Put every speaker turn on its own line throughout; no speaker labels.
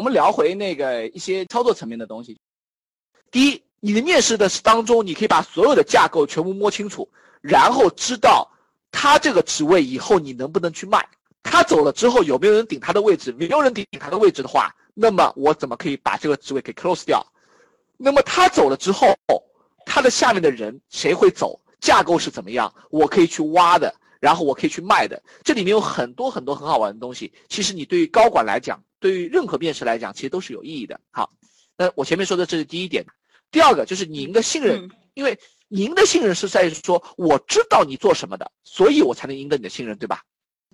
我们聊回那个一些操作层面的东西。第一，你的面试的当中，你可以把所有的架构全部摸清楚，然后知道他这个职位以后你能不能去卖。他走了之后有没有人顶他的位置？没有人顶他的位置的话，那么我怎么可以把这个职位给 close 掉？那么他走了之后，他的下面的人谁会走？架构是怎么样？我可以去挖的，然后我可以去卖的。这里面有很多很多很好玩的东西。其实你对于高管来讲，对于任何面试来讲，其实都是有意义的。好，那我前面说的这是第一点。第二个就是您的信任，因为您的信任是在于说我知道你做什么的，所以我才能赢得你的信任，对吧？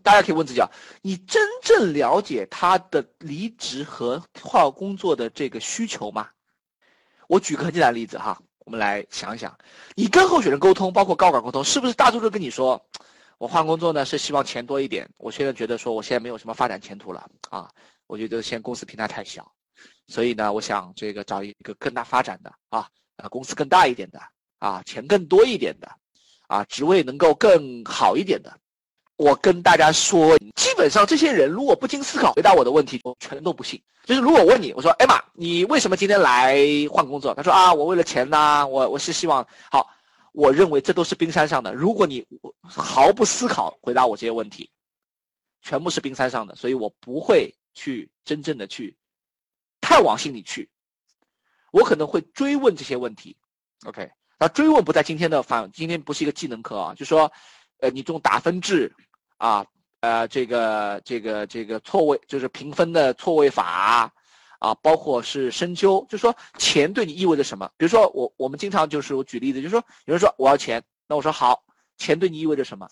大家可以问自己啊，你真正了解他的离职和换工作的这个需求吗？我举个很简单的例子哈，我们来想一想，你跟候选人沟通，包括高管沟通，是不是大多数跟你说，我换工作呢是希望钱多一点，我现在觉得说我现在没有什么发展前途了啊，我觉得现在公司平台太小，所以呢，我想这个找一个更大发展的啊，呃，公司更大一点的啊，钱更多一点的啊，职位能够更好一点的。我跟大家说，基本上这些人如果不经思考回答我的问题，我全都不信。就是如果问你，我说艾玛，你为什么今天来换工作？他说啊，我为了钱呐，我我是希望好。我认为这都是冰山上的。如果你毫不思考回答我这些问题，全部是冰山上的，所以我不会去真正的去太往心里去。我可能会追问这些问题。OK，那追问不在今天的反，今天不是一个技能课啊，就说，呃，你这种打分制。啊，呃，这个这个这个错位就是评分的错位法，啊，包括是深究，就说钱对你意味着什么？比如说我我们经常就是我举例子，就是说有人说我要钱，那我说好，钱对你意味着什么？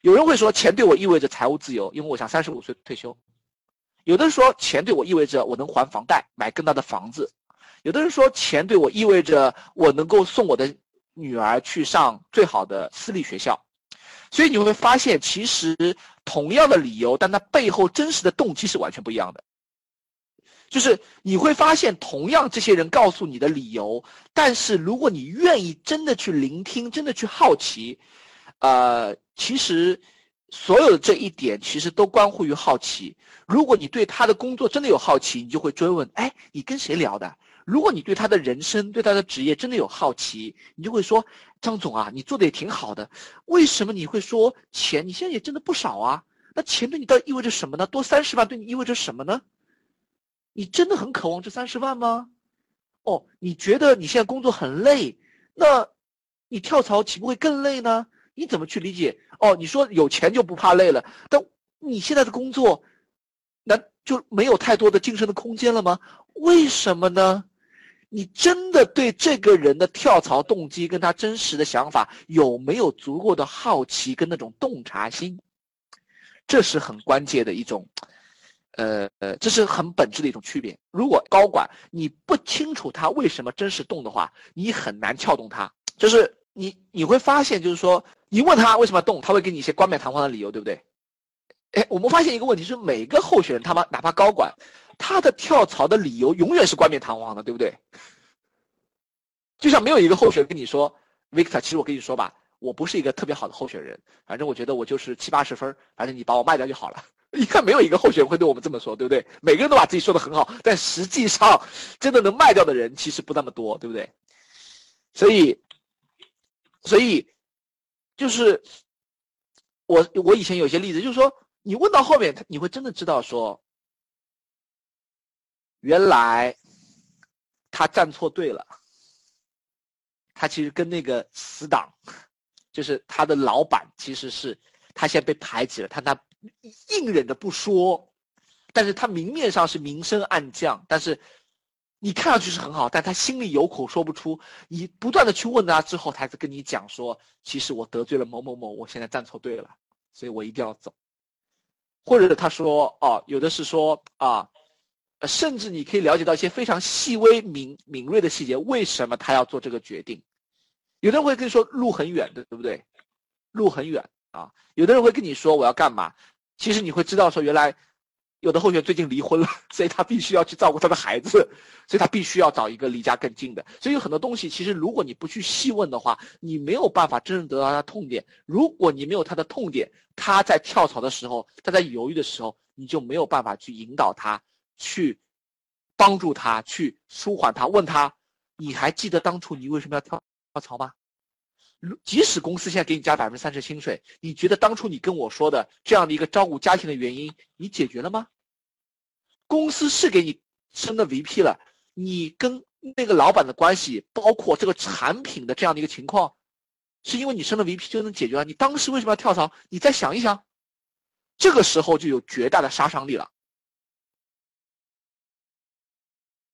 有人会说钱对我意味着财务自由，因为我想三十五岁退休。有的人说钱对我意味着我能还房贷，买更大的房子。有的人说钱对我意味着我能够送我的女儿去上最好的私立学校。所以你会发现，其实同样的理由，但它背后真实的动机是完全不一样的。就是你会发现，同样这些人告诉你的理由，但是如果你愿意真的去聆听，真的去好奇，呃，其实所有的这一点其实都关乎于好奇。如果你对他的工作真的有好奇，你就会追问：哎，你跟谁聊的？如果你对他的人生、对他的职业真的有好奇，你就会说：“张总啊，你做的也挺好的，为什么你会说钱？你现在也挣的不少啊，那钱对你到底意味着什么呢？多三十万对你意味着什么呢？你真的很渴望这三十万吗？哦，你觉得你现在工作很累，那你跳槽岂不会更累呢？你怎么去理解？哦，你说有钱就不怕累了，但你现在的工作，那就没有太多的晋升的空间了吗？为什么呢？”你真的对这个人的跳槽动机跟他真实的想法有没有足够的好奇跟那种洞察心？这是很关键的一种，呃呃，这是很本质的一种区别。如果高管你不清楚他为什么真实动的话，你很难撬动他。就是你你会发现，就是说你问他为什么动，他会给你一些冠冕堂皇的理由，对不对？哎，我们发现一个问题是，每个候选人他妈哪怕高管。他的跳槽的理由永远是冠冕堂皇的，对不对？就像没有一个候选人跟你说，Victor，其实我跟你说吧，我不是一个特别好的候选人，反正我觉得我就是七八十分，反正你把我卖掉就好了。你看，没有一个候选人会对我们这么说，对不对？每个人都把自己说的很好，但实际上真的能卖掉的人其实不那么多，对不对？所以，所以就是我我以前有些例子，就是说你问到后面，你会真的知道说。原来他站错队了，他其实跟那个死党，就是他的老板，其实是他现在被排挤了，他他硬忍着不说，但是他明面上是明升暗降，但是你看上去是很好，但他心里有口说不出。你不断的去问他之后，他才跟你讲说，其实我得罪了某某某，我现在站错队了，所以我一定要走。或者他说，哦，有的是说啊。甚至你可以了解到一些非常细微、敏敏锐的细节，为什么他要做这个决定？有的人会跟你说路很远的，对不对？路很远啊。有的人会跟你说我要干嘛？其实你会知道说，原来有的候选人最近离婚了，所以他必须要去照顾他的孩子，所以他必须要找一个离家更近的。所以有很多东西，其实如果你不去细问的话，你没有办法真正得到他的痛点。如果你没有他的痛点，他在跳槽的时候，他在犹豫的时候，你就没有办法去引导他。去帮助他，去舒缓他，问他，你还记得当初你为什么要跳跳槽吗？即使公司现在给你加百分之三十薪水，你觉得当初你跟我说的这样的一个照顾家庭的原因，你解决了吗？公司是给你升的 VP 了，你跟那个老板的关系，包括这个产品的这样的一个情况，是因为你升了 VP 就能解决了？你当时为什么要跳槽？你再想一想，这个时候就有绝大的杀伤力了。